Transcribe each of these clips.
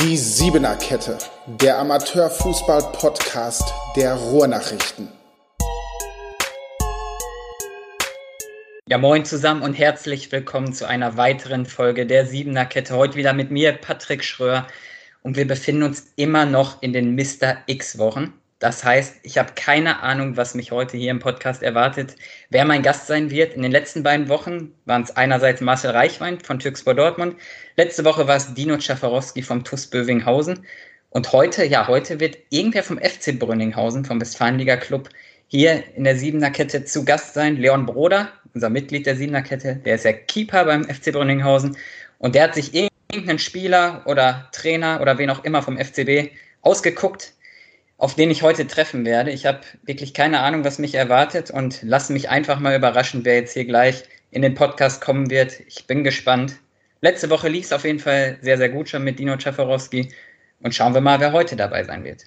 Die Siebener Kette, der Amateurfußball-Podcast der Ruhrnachrichten. Ja, moin zusammen und herzlich willkommen zu einer weiteren Folge der Siebener Kette. Heute wieder mit mir, Patrick Schröer. Und wir befinden uns immer noch in den Mr. X-Wochen. Das heißt, ich habe keine Ahnung, was mich heute hier im Podcast erwartet, wer mein Gast sein wird. In den letzten beiden Wochen waren es einerseits Marcel Reichwein von Türkspor Dortmund, letzte Woche war es Dino Czafarowski vom TuS Bövinghausen und heute, ja, heute wird irgendwer vom FC Brünninghausen, vom Westfalenliga Club, hier in der Siebener Kette zu Gast sein. Leon Broder, unser Mitglied der Siebener Kette, der ist ja Keeper beim FC Brünninghausen und der hat sich irgendeinen Spieler oder Trainer oder wen auch immer vom FCB ausgeguckt, auf den ich heute treffen werde. Ich habe wirklich keine Ahnung, was mich erwartet und lasse mich einfach mal überraschen, wer jetzt hier gleich in den Podcast kommen wird. Ich bin gespannt. Letzte Woche lief es auf jeden Fall sehr, sehr gut schon mit Dino Czafarowski und schauen wir mal, wer heute dabei sein wird.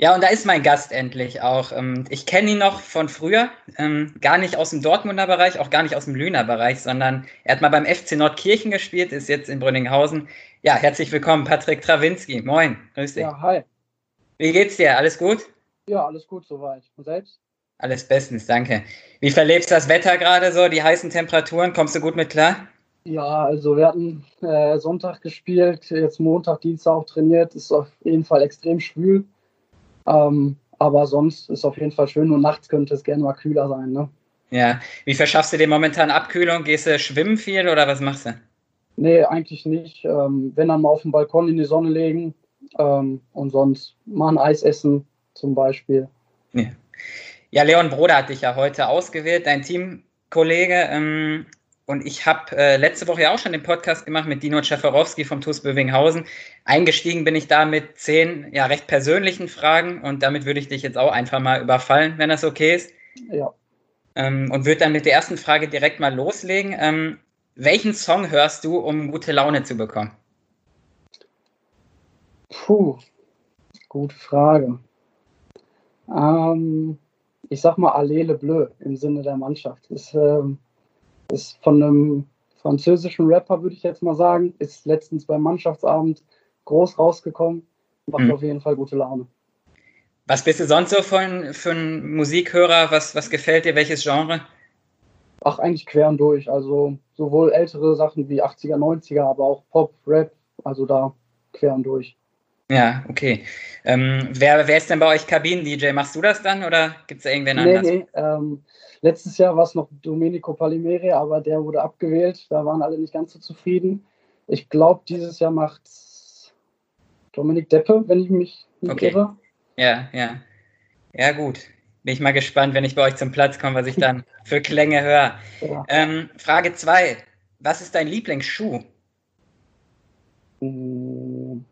Ja, und da ist mein Gast endlich auch. Ähm, ich kenne ihn noch von früher, ähm, gar nicht aus dem Dortmunder Bereich, auch gar nicht aus dem Lüner Bereich, sondern er hat mal beim FC Nordkirchen gespielt, ist jetzt in Brünninghausen. Ja, herzlich willkommen, Patrick Trawinski. Moin, grüß dich. Ja, hi. Wie geht's dir? Alles gut? Ja, alles gut soweit. Und selbst? Alles bestens, danke. Wie verlebst du das Wetter gerade so, die heißen Temperaturen? Kommst du gut mit klar? Ja, also wir hatten äh, Sonntag gespielt, jetzt Montag, Dienstag auch trainiert. Ist auf jeden Fall extrem schwül. Ähm, aber sonst ist auf jeden Fall schön und nachts könnte es gerne mal kühler sein. Ne? Ja, wie verschaffst du dir momentan Abkühlung? Gehst du schwimmen viel oder was machst du? Nee, eigentlich nicht. Ähm, wenn dann mal auf dem Balkon in die Sonne legen ähm, und sonst mal ein Eis essen zum Beispiel. Ja. ja, Leon Broder hat dich ja heute ausgewählt, dein Teamkollege. Ähm, und ich habe äh, letzte Woche ja auch schon den Podcast gemacht mit Dino Czefarowski vom TuS Bövinghausen. Eingestiegen bin ich da mit zehn ja, recht persönlichen Fragen und damit würde ich dich jetzt auch einfach mal überfallen, wenn das okay ist. Ja. Ähm, und würde dann mit der ersten Frage direkt mal loslegen. Welchen Song hörst du, um gute Laune zu bekommen? Puh, gute Frage. Ähm, ich sag mal Allele Bleu im Sinne der Mannschaft. Ist, ähm, ist von einem französischen Rapper, würde ich jetzt mal sagen. Ist letztens beim Mannschaftsabend groß rausgekommen. Macht mhm. auf jeden Fall gute Laune. Was bist du sonst so von, für ein Musikhörer? Was, was gefällt dir? Welches Genre? Ach, eigentlich quer und durch. Also sowohl ältere Sachen wie 80er, 90er, aber auch Pop, Rap. Also da quer und durch. Ja, okay. Ähm, wer, wer ist denn bei euch Kabinen-DJ? Machst du das dann oder gibt es da irgendwen nee, anders? Nee, ähm, Letztes Jahr war es noch Domenico Palimere, aber der wurde abgewählt. Da waren alle nicht ganz so zufrieden. Ich glaube, dieses Jahr macht Dominik Deppe, wenn ich mich nicht okay. irre. Ja, ja. Ja, gut. Bin ich mal gespannt, wenn ich bei euch zum Platz komme, was ich dann für Klänge höre. Ja. Ähm, Frage 2. Was ist dein Lieblingsschuh? Hm,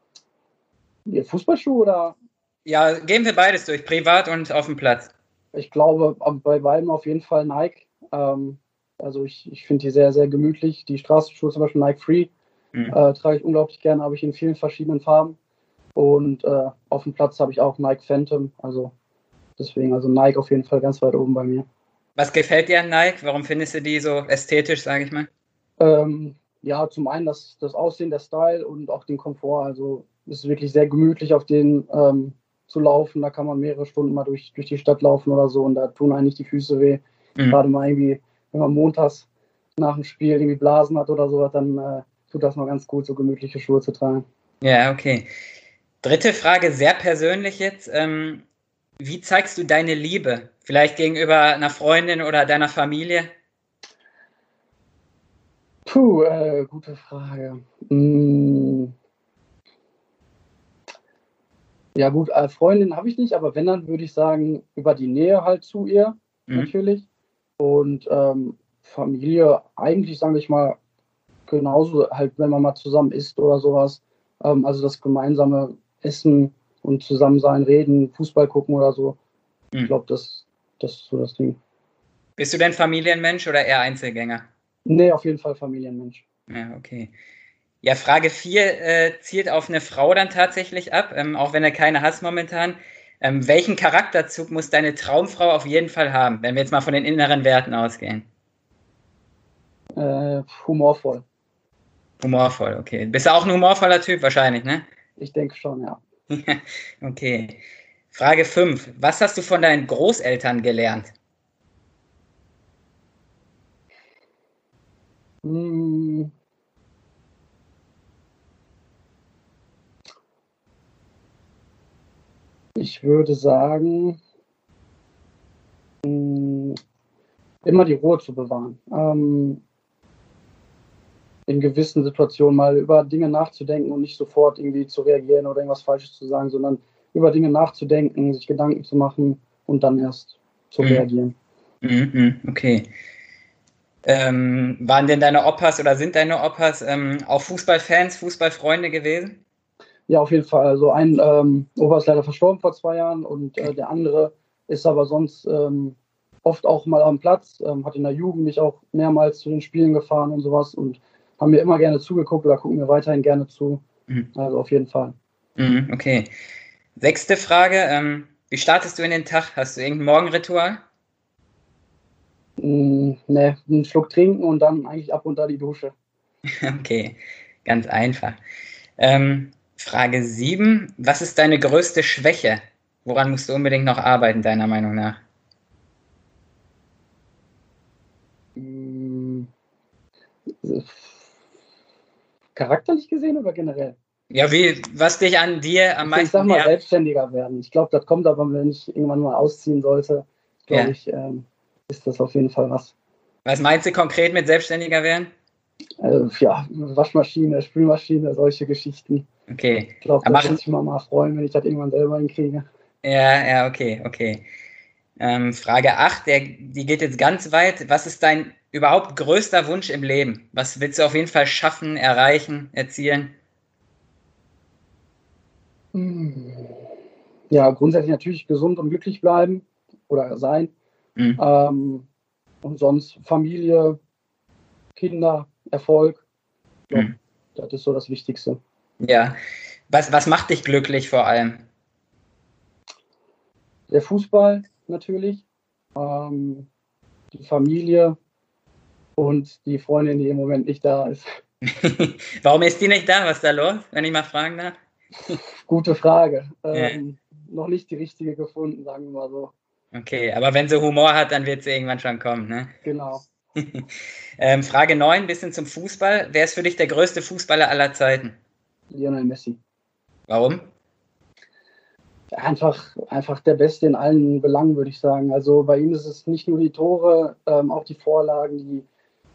Fußballschuh oder? Ja, gehen wir beides durch, privat und auf dem Platz ich glaube, bei beiden auf jeden Fall Nike. Ähm, also ich, ich finde die sehr, sehr gemütlich. Die Straßenschuhe zum Beispiel Nike Free mhm. äh, trage ich unglaublich gerne, habe ich in vielen verschiedenen Farben. Und äh, auf dem Platz habe ich auch Nike Phantom. Also deswegen, also Nike auf jeden Fall ganz weit oben bei mir. Was gefällt dir an Nike? Warum findest du die so ästhetisch, sage ich mal? Ähm, ja, zum einen das, das Aussehen, der Style und auch den Komfort. Also es ist wirklich sehr gemütlich auf den ähm, zu laufen. Da kann man mehrere Stunden mal durch, durch die Stadt laufen oder so und da tun eigentlich die Füße weh. Mhm. Gerade mal irgendwie, wenn man montags nach dem Spiel irgendwie Blasen hat oder sowas, dann äh, tut das mal ganz gut, so gemütliche Schuhe zu tragen. Ja, okay. Dritte Frage, sehr persönlich jetzt. Ähm, wie zeigst du deine Liebe? Vielleicht gegenüber einer Freundin oder deiner Familie? Puh, äh, gute Frage. Hm, ja, gut, äh, Freundin habe ich nicht, aber wenn, dann würde ich sagen, über die Nähe halt zu ihr, mhm. natürlich. Und ähm, Familie, eigentlich sage ich mal, genauso halt, wenn man mal zusammen isst oder sowas. Ähm, also das gemeinsame Essen und zusammen sein, reden, Fußball gucken oder so. Mhm. Ich glaube, das, das ist so das Ding. Bist du denn Familienmensch oder eher Einzelgänger? Nee, auf jeden Fall Familienmensch. Ja, okay. Ja, Frage 4 äh, zielt auf eine Frau dann tatsächlich ab, ähm, auch wenn er keine hast momentan. Ähm, welchen Charakterzug muss deine Traumfrau auf jeden Fall haben, wenn wir jetzt mal von den inneren Werten ausgehen? Äh, humorvoll. Humorvoll, okay. Bist du auch ein humorvoller Typ wahrscheinlich, ne? Ich denke schon, ja. okay. Frage 5. Was hast du von deinen Großeltern gelernt? Hm. Ich würde sagen, hm, immer die Ruhe zu bewahren. Ähm, in gewissen Situationen mal über Dinge nachzudenken und nicht sofort irgendwie zu reagieren oder irgendwas Falsches zu sagen, sondern über Dinge nachzudenken, sich Gedanken zu machen und dann erst zu mhm. reagieren. Mhm, okay. Ähm, waren denn deine Opas oder sind deine Opas ähm, auch Fußballfans, Fußballfreunde gewesen? Ja, auf jeden Fall. Also ein ähm, Opa ist leider verstorben vor zwei Jahren und äh, der andere ist aber sonst ähm, oft auch mal am Platz, ähm, hat in der Jugend mich auch mehrmals zu den Spielen gefahren und sowas und haben mir immer gerne zugeguckt oder gucken mir weiterhin gerne zu. Mhm. Also auf jeden Fall. Mhm, okay. Sechste Frage. Ähm, wie startest du in den Tag? Hast du irgendein Morgenritual? Mm, ne, einen Schluck trinken und dann eigentlich ab und da die Dusche. Okay, ganz einfach. Ähm, Frage 7. Was ist deine größte Schwäche? Woran musst du unbedingt noch arbeiten, deiner Meinung nach? Mm, charakterlich gesehen oder generell? Ja, wie, was dich an dir am meisten. Ich sag mal, selbstständiger werden. Ich glaube, das kommt aber, wenn ich irgendwann mal ausziehen sollte, glaube ja. ich, ähm, ist das auf jeden Fall was. Was meinst du konkret mit selbstständiger werden? Also, ja, Waschmaschine, Spülmaschine, solche Geschichten. Okay. Ich glaube, da würde ich mal, mal freuen, wenn ich das irgendwann selber hinkriege. Ja, ja, okay, okay. Ähm, Frage 8, der, die geht jetzt ganz weit. Was ist dein überhaupt größter Wunsch im Leben? Was willst du auf jeden Fall schaffen, erreichen, erzielen? Ja, grundsätzlich natürlich gesund und glücklich bleiben oder sein. Mhm. Ähm, und sonst Familie, Kinder, Erfolg. Ja, mhm. Das ist so das Wichtigste. Ja. Was, was macht dich glücklich vor allem? Der Fußball natürlich, ähm, die Familie und die Freundin, die im Moment nicht da ist. Warum ist die nicht da? Was ist da los, wenn ich mal fragen darf? Gute Frage. Ähm, ja. Noch nicht die richtige gefunden, sagen wir mal so. Okay, aber wenn sie Humor hat, dann wird sie irgendwann schon kommen, ne? Genau. ähm, Frage 9, bisschen zum Fußball. Wer ist für dich der größte Fußballer aller Zeiten? Lionel Messi. Warum? Einfach, einfach der Beste in allen Belangen, würde ich sagen. Also bei ihm ist es nicht nur die Tore, ähm, auch die Vorlagen, die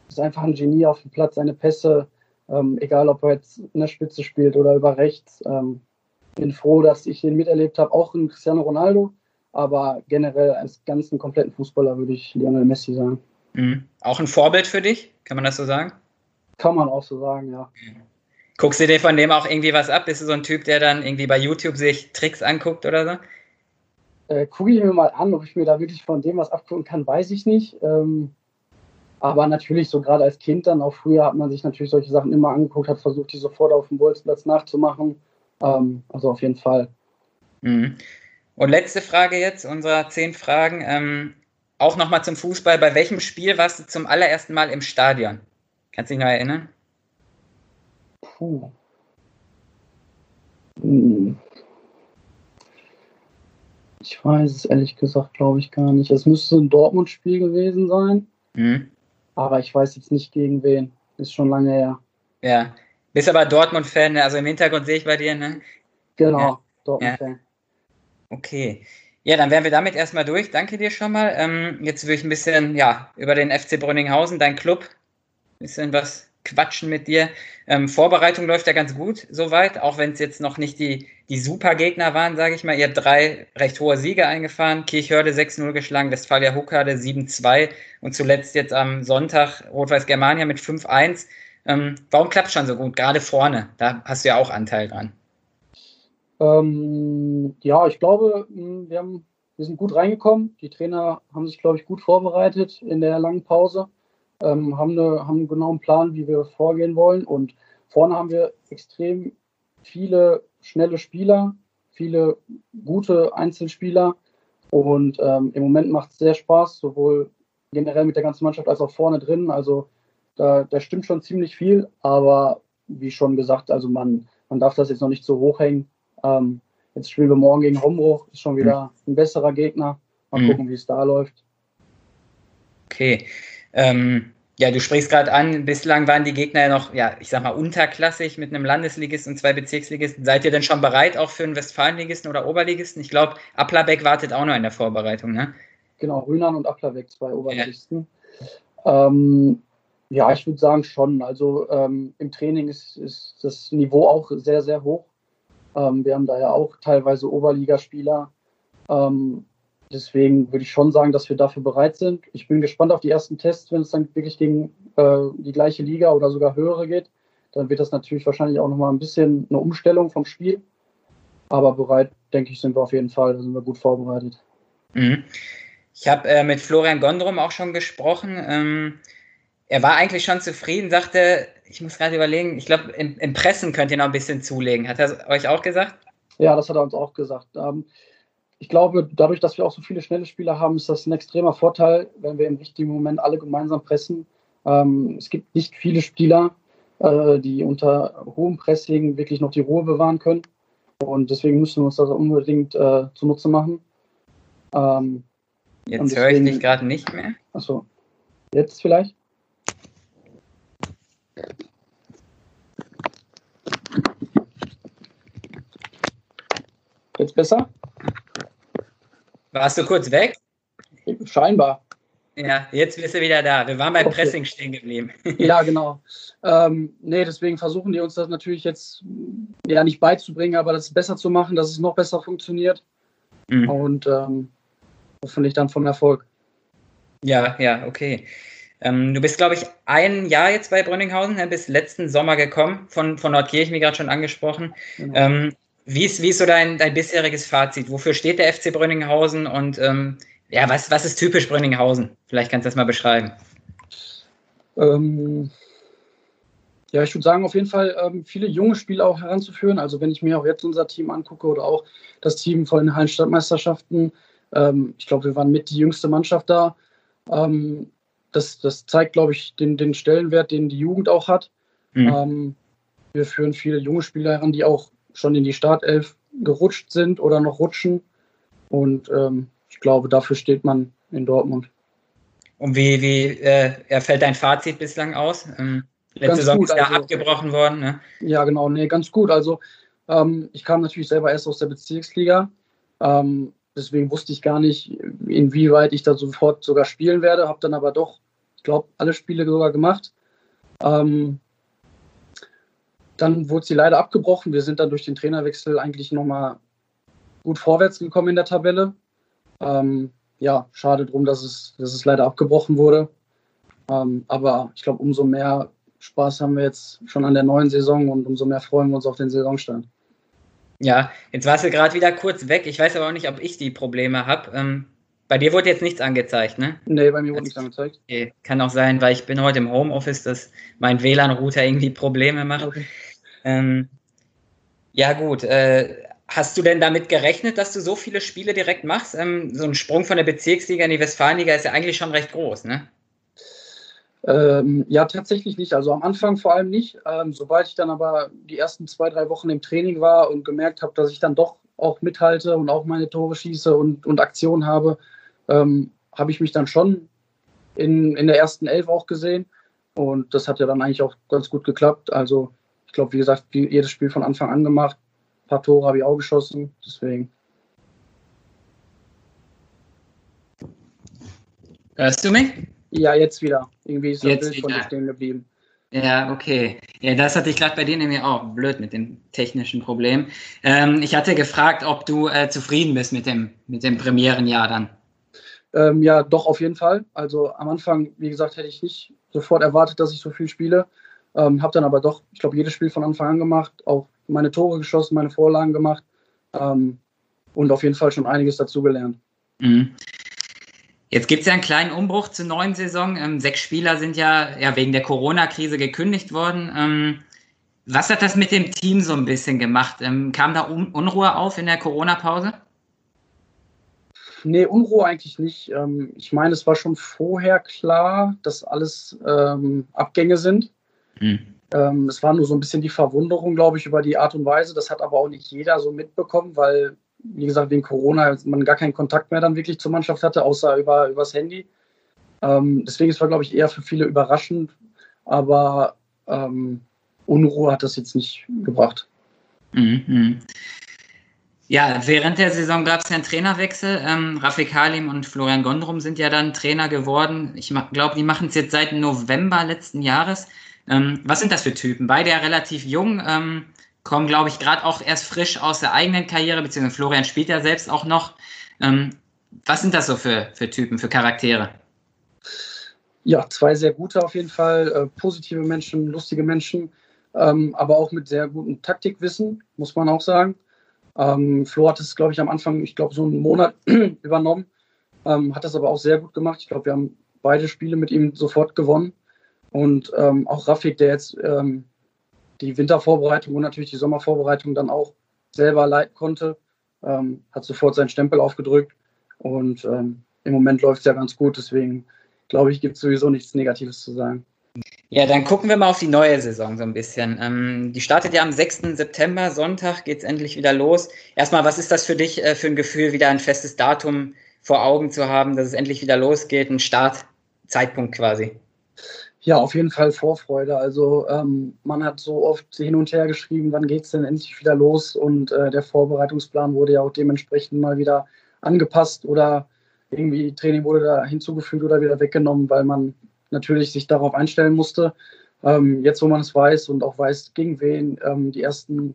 ist einfach ein Genie auf dem Platz, seine Pässe, ähm, egal ob er jetzt in der Spitze spielt oder über rechts. Ähm, bin froh, dass ich ihn miterlebt habe, auch in Cristiano Ronaldo, aber generell als ganzen kompletten Fußballer würde ich Lionel Messi sagen. Mhm. Auch ein Vorbild für dich, kann man das so sagen? Kann man auch so sagen, ja. Guckst du dir von dem auch irgendwie was ab? Bist du so ein Typ, der dann irgendwie bei YouTube sich Tricks anguckt oder so? Äh, Gucke ich mir mal an, ob ich mir da wirklich von dem was abgucken kann, weiß ich nicht. Ähm, aber natürlich, so gerade als Kind dann, auch früher hat man sich natürlich solche Sachen immer angeguckt, hat versucht, die sofort auf dem Bolzplatz nachzumachen. Ähm, also auf jeden Fall. Mhm. Und letzte Frage jetzt, unserer zehn Fragen. Ähm, auch nochmal zum Fußball. Bei welchem Spiel warst du zum allerersten Mal im Stadion? Kannst du dich noch erinnern? Puh. Hm. Ich weiß es ehrlich gesagt, glaube ich, gar nicht. Es müsste ein Dortmund-Spiel gewesen sein. Mhm. Aber ich weiß jetzt nicht gegen wen. Ist schon lange her. Ja. Bist aber Dortmund-Fan, ne? also im Hintergrund sehe ich bei dir, ne? Genau, ja. Dortmund-Fan. Ja. Okay. Ja, dann wären wir damit erstmal durch. Danke dir schon mal. Ähm, jetzt würde ich ein bisschen ja, über den FC Brünninghausen, dein Club, ein bisschen was quatschen mit dir. Ähm, Vorbereitung läuft ja ganz gut soweit, auch wenn es jetzt noch nicht die, die Super-Gegner waren, sage ich mal. Ihr habt drei recht hohe Siege eingefahren. Kirchhörde 6-0 geschlagen, Westfalia Huckade 7-2 und zuletzt jetzt am Sonntag Rot-Weiß Germania mit 5-1. Ähm, warum klappt schon so gut? Gerade vorne, da hast du ja auch Anteil dran. Ähm, ja, ich glaube, hm, wir, haben, wir sind gut reingekommen. Die Trainer haben sich, glaube ich, gut vorbereitet in der langen Pause ähm, haben, eine, haben einen genauen Plan, wie wir vorgehen wollen. Und vorne haben wir extrem viele schnelle Spieler, viele gute Einzelspieler. Und ähm, im Moment macht es sehr Spaß, sowohl generell mit der ganzen Mannschaft als auch vorne drin. Also da, da stimmt schon ziemlich viel, aber wie schon gesagt, also man, man darf das jetzt noch nicht so hoch hängen. Ähm, jetzt spielen wir morgen gegen Hombruch, ist schon wieder ein besserer Gegner. Mal mhm. gucken, wie es da läuft. Okay. Ähm, ja, du sprichst gerade an, bislang waren die Gegner ja noch, ja, ich sag mal, unterklassig mit einem Landesligisten und zwei Bezirksligisten. Seid ihr denn schon bereit auch für einen Westfalenligisten oder Oberligisten? Ich glaube, Applerbeck wartet auch noch in der Vorbereitung, ne? Genau, Rühnern und Applerbeck, zwei Oberligisten. Ja, ähm, ja ich würde sagen schon. Also ähm, im Training ist, ist das Niveau auch sehr, sehr hoch. Ähm, wir haben da ja auch teilweise Oberligaspieler. Ähm, deswegen würde ich schon sagen, dass wir dafür bereit sind. Ich bin gespannt auf die ersten Tests, wenn es dann wirklich gegen äh, die gleiche Liga oder sogar höhere geht. Dann wird das natürlich wahrscheinlich auch nochmal ein bisschen eine Umstellung vom Spiel. Aber bereit, denke ich, sind wir auf jeden Fall. Da sind wir gut vorbereitet. Mhm. Ich habe äh, mit Florian Gondrum auch schon gesprochen. Ähm, er war eigentlich schon zufrieden, sagte, ich muss gerade überlegen, ich glaube, im, im, Pressen könnt ihr noch ein bisschen zulegen. Hat er euch auch gesagt? Ja, das hat er uns auch gesagt. Ähm, ich glaube, dadurch, dass wir auch so viele schnelle Spieler haben, ist das ein extremer Vorteil, wenn wir im richtigen Moment alle gemeinsam pressen. Ähm, es gibt nicht viele Spieler, äh, die unter hohem Pressing wirklich noch die Ruhe bewahren können. Und deswegen müssen wir uns das unbedingt äh, zunutze machen. Ähm, jetzt höre ich dich gerade nicht mehr. Achso, jetzt vielleicht? Jetzt besser? Warst du kurz weg? Scheinbar. Ja, jetzt bist du wieder da. Wir waren beim okay. Pressing stehen geblieben. ja, genau. Ähm, nee, deswegen versuchen die uns das natürlich jetzt ja nicht beizubringen, aber das besser zu machen, dass es noch besser funktioniert. Mhm. Und ähm, hoffentlich dann von Erfolg. Ja, ja, okay. Ähm, du bist, glaube ich, ein Jahr jetzt bei Brünninghausen, ne, bis letzten Sommer gekommen, von, von Nordkirchen, wie gerade schon angesprochen. Genau. Ähm, wie ist, wie ist so dein, dein bisheriges Fazit? Wofür steht der FC Brünninghausen und ähm, ja, was, was ist typisch Brünninghausen? Vielleicht kannst du das mal beschreiben. Ähm, ja, ich würde sagen, auf jeden Fall ähm, viele junge Spieler auch heranzuführen. Also wenn ich mir auch jetzt unser Team angucke oder auch das Team von den Hallenstadtmeisterschaften, ähm, ich glaube, wir waren mit die jüngste Mannschaft da. Ähm, das, das zeigt, glaube ich, den, den Stellenwert, den die Jugend auch hat. Mhm. Ähm, wir führen viele junge Spieler heran, die auch schon in die Startelf gerutscht sind oder noch rutschen. Und ähm, ich glaube, dafür steht man in Dortmund. Und wie, wie äh, fällt dein Fazit bislang aus? Ähm, letzte Saison ist ja also, abgebrochen worden. Ne? Ja, genau, nee, ganz gut. Also ähm, ich kam natürlich selber erst aus der Bezirksliga. Ähm, deswegen wusste ich gar nicht, inwieweit ich da sofort sogar spielen werde. Habe dann aber doch, ich glaube, alle Spiele sogar gemacht. Ähm, dann wurde sie leider abgebrochen. Wir sind dann durch den Trainerwechsel eigentlich nochmal gut vorwärts gekommen in der Tabelle. Ähm, ja, schade drum, dass es, dass es leider abgebrochen wurde. Ähm, aber ich glaube, umso mehr Spaß haben wir jetzt schon an der neuen Saison und umso mehr freuen wir uns auf den Saisonstand. Ja, jetzt warst du gerade wieder kurz weg. Ich weiß aber auch nicht, ob ich die Probleme habe. Ähm, bei dir wurde jetzt nichts angezeigt, ne? Nee, bei mir wurde nichts angezeigt. Okay. Kann auch sein, weil ich bin heute im Homeoffice, dass mein WLAN-Router irgendwie Probleme macht. Okay. Ähm, ja, gut. Äh, hast du denn damit gerechnet, dass du so viele Spiele direkt machst? Ähm, so ein Sprung von der Bezirksliga in die Westfalenliga ist ja eigentlich schon recht groß, ne? Ähm, ja, tatsächlich nicht. Also am Anfang vor allem nicht. Ähm, sobald ich dann aber die ersten zwei, drei Wochen im Training war und gemerkt habe, dass ich dann doch auch mithalte und auch meine Tore schieße und, und Aktionen habe, ähm, habe ich mich dann schon in, in der ersten Elf auch gesehen. Und das hat ja dann eigentlich auch ganz gut geklappt. Also ich glaube, wie gesagt, jedes Spiel von Anfang an gemacht. Ein paar Tore habe ich auch geschossen, deswegen. Hörst du mich? Ja, jetzt wieder. Irgendwie ist das jetzt Bild wieder. von dir stehen geblieben. Ja, okay. Ja, das hatte ich gerade bei dir nämlich auch. Blöd mit dem technischen Problem. Ähm, ich hatte gefragt, ob du äh, zufrieden bist mit dem, mit dem Premierenjahr dann. Ähm, ja, doch, auf jeden Fall. Also am Anfang, wie gesagt, hätte ich nicht sofort erwartet, dass ich so viel spiele. Ähm, habe dann aber doch, ich glaube, jedes Spiel von Anfang an gemacht, auch meine Tore geschossen, meine Vorlagen gemacht ähm, und auf jeden Fall schon einiges dazugelernt. Mhm. Jetzt gibt es ja einen kleinen Umbruch zur neuen Saison. Ähm, sechs Spieler sind ja, ja wegen der Corona-Krise gekündigt worden. Ähm, was hat das mit dem Team so ein bisschen gemacht? Ähm, kam da Un Unruhe auf in der Corona-Pause? Nee, Unruhe eigentlich nicht. Ähm, ich meine, es war schon vorher klar, dass alles ähm, Abgänge sind. Mhm. Ähm, es war nur so ein bisschen die Verwunderung, glaube ich, über die Art und Weise. Das hat aber auch nicht jeder so mitbekommen, weil, wie gesagt, wegen Corona man gar keinen Kontakt mehr dann wirklich zur Mannschaft hatte, außer über übers Handy. Ähm, deswegen ist es, glaube ich, eher für viele überraschend, aber ähm, Unruhe hat das jetzt nicht gebracht. Mhm. Ja, während der Saison gab es ja einen Trainerwechsel. Ähm, Rafik Halim und Florian Gondrum sind ja dann Trainer geworden. Ich glaube, die machen es jetzt seit November letzten Jahres. Ähm, was sind das für Typen? Beide ja relativ jung, ähm, kommen, glaube ich, gerade auch erst frisch aus der eigenen Karriere, beziehungsweise Florian spielt ja selbst auch noch. Ähm, was sind das so für, für Typen, für Charaktere? Ja, zwei sehr gute auf jeden Fall, äh, positive Menschen, lustige Menschen, ähm, aber auch mit sehr gutem Taktikwissen, muss man auch sagen. Ähm, Flo hat es, glaube ich, am Anfang, ich glaube, so einen Monat übernommen, ähm, hat das aber auch sehr gut gemacht. Ich glaube, wir haben beide Spiele mit ihm sofort gewonnen. Und ähm, auch Rafik, der jetzt ähm, die Wintervorbereitung und natürlich die Sommervorbereitung dann auch selber leiten konnte, ähm, hat sofort seinen Stempel aufgedrückt. Und im Moment läuft es ja ganz gut, deswegen glaube ich, gibt es sowieso nichts Negatives zu sagen. Ja, dann gucken wir mal auf die neue Saison so ein bisschen. Ähm, die startet ja am 6. September, Sonntag geht es endlich wieder los. Erstmal, was ist das für dich äh, für ein Gefühl, wieder ein festes Datum vor Augen zu haben, dass es endlich wieder losgeht, ein Startzeitpunkt quasi? Ja, auf jeden Fall Vorfreude. Also ähm, man hat so oft hin und her geschrieben, wann geht es denn endlich wieder los? Und äh, der Vorbereitungsplan wurde ja auch dementsprechend mal wieder angepasst oder irgendwie Training wurde da hinzugefügt oder wieder weggenommen, weil man natürlich sich darauf einstellen musste. Ähm, jetzt, wo man es weiß und auch weiß, gegen wen ähm, die ersten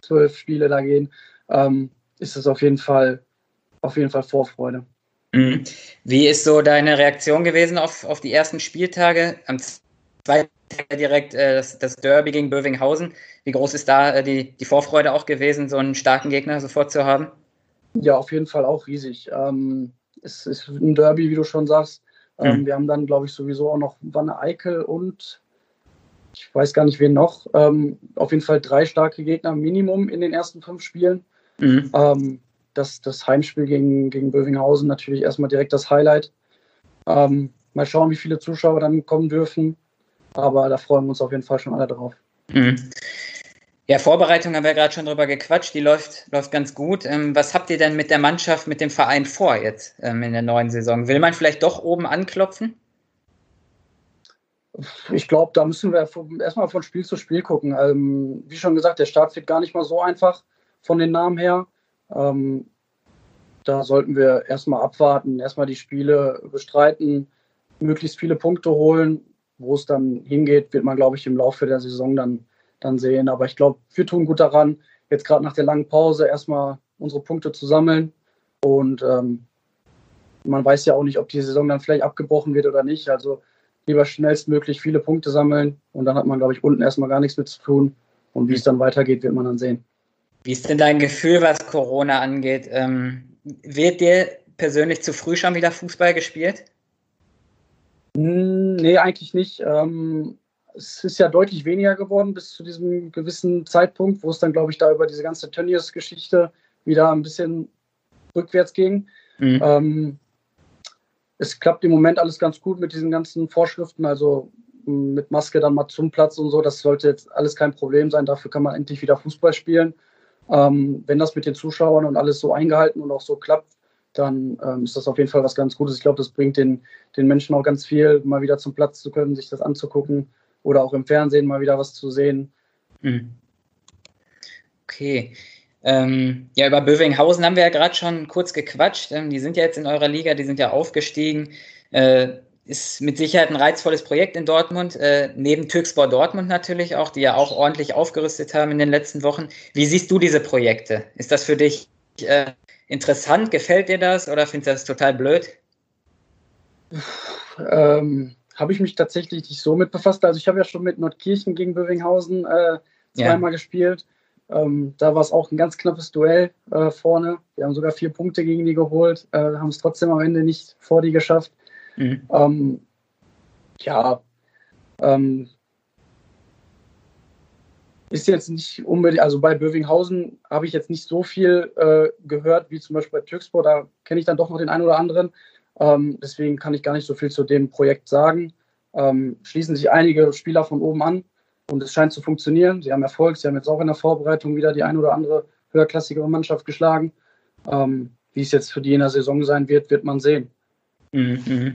zwölf Spiele da gehen, ähm, ist es auf jeden Fall, auf jeden Fall Vorfreude. Mhm. Wie ist so deine Reaktion gewesen auf, auf die ersten Spieltage? Am zweiten Tag direkt äh, das, das, Derby gegen Bövinghausen. Wie groß ist da äh, die, die Vorfreude auch gewesen, so einen starken Gegner sofort zu haben? Ja, auf jeden Fall auch riesig. Ähm, es ist ein Derby, wie du schon sagst. Ähm, mhm. Wir haben dann, glaube ich, sowieso auch noch Wanne Eickel und ich weiß gar nicht, wen noch. Ähm, auf jeden Fall drei starke Gegner Minimum in den ersten fünf Spielen. Mhm. Das, das Heimspiel gegen, gegen Bövinghausen natürlich erstmal direkt das Highlight. Ähm, mal schauen, wie viele Zuschauer dann kommen dürfen. Aber da freuen wir uns auf jeden Fall schon alle drauf. Mhm. Ja, Vorbereitung haben wir gerade schon drüber gequatscht, die läuft, läuft ganz gut. Ähm, was habt ihr denn mit der Mannschaft, mit dem Verein vor jetzt ähm, in der neuen Saison? Will man vielleicht doch oben anklopfen? Ich glaube, da müssen wir erstmal von Spiel zu Spiel gucken. Ähm, wie schon gesagt, der Start wird gar nicht mal so einfach von den Namen her. Ähm, da sollten wir erstmal abwarten, erstmal die Spiele bestreiten, möglichst viele Punkte holen. Wo es dann hingeht, wird man, glaube ich, im Laufe der Saison dann dann sehen. Aber ich glaube, wir tun gut daran, jetzt gerade nach der langen Pause erstmal unsere Punkte zu sammeln. Und ähm, man weiß ja auch nicht, ob die Saison dann vielleicht abgebrochen wird oder nicht. Also lieber schnellstmöglich viele Punkte sammeln und dann hat man, glaube ich, unten erstmal gar nichts mit zu tun. Und wie es dann weitergeht, wird man dann sehen. Wie ist denn dein Gefühl, was Corona angeht? Ähm, wird dir persönlich zu früh schon wieder Fußball gespielt? Nee, eigentlich nicht. Ähm, es ist ja deutlich weniger geworden bis zu diesem gewissen Zeitpunkt, wo es dann, glaube ich, da über diese ganze Tönnies-Geschichte wieder ein bisschen rückwärts ging. Mhm. Ähm, es klappt im Moment alles ganz gut mit diesen ganzen Vorschriften, also mit Maske dann mal zum Platz und so. Das sollte jetzt alles kein Problem sein. Dafür kann man endlich wieder Fußball spielen. Ähm, wenn das mit den Zuschauern und alles so eingehalten und auch so klappt, dann ähm, ist das auf jeden Fall was ganz Gutes. Ich glaube, das bringt den, den Menschen auch ganz viel, mal wieder zum Platz zu können, sich das anzugucken oder auch im Fernsehen mal wieder was zu sehen. Mhm. Okay. Ähm, ja, über Bövinghausen haben wir ja gerade schon kurz gequatscht. Ähm, die sind ja jetzt in eurer Liga, die sind ja aufgestiegen. Äh, ist mit Sicherheit ein reizvolles Projekt in Dortmund, äh, neben Türkspor Dortmund natürlich auch, die ja auch ordentlich aufgerüstet haben in den letzten Wochen. Wie siehst du diese Projekte? Ist das für dich äh, interessant? Gefällt dir das oder findest du das total blöd? Ähm, habe ich mich tatsächlich nicht so mit befasst. Also ich habe ja schon mit Nordkirchen gegen Bövinghausen äh, zweimal ja. gespielt. Ähm, da war es auch ein ganz knappes Duell äh, vorne. Wir haben sogar vier Punkte gegen die geholt, äh, haben es trotzdem am Ende nicht vor die geschafft. Mhm. Ähm, ja, ähm, ist jetzt nicht unbedingt, also bei Bövinghausen habe ich jetzt nicht so viel äh, gehört wie zum Beispiel bei Türkspor. Da kenne ich dann doch noch den einen oder anderen. Ähm, deswegen kann ich gar nicht so viel zu dem Projekt sagen. Ähm, schließen sich einige Spieler von oben an. und es scheint zu funktionieren. Sie haben Erfolg, sie haben jetzt auch in der Vorbereitung wieder die ein oder andere höherklassigere Mannschaft geschlagen. Ähm, wie es jetzt für die in der Saison sein wird, wird man sehen. Mhm.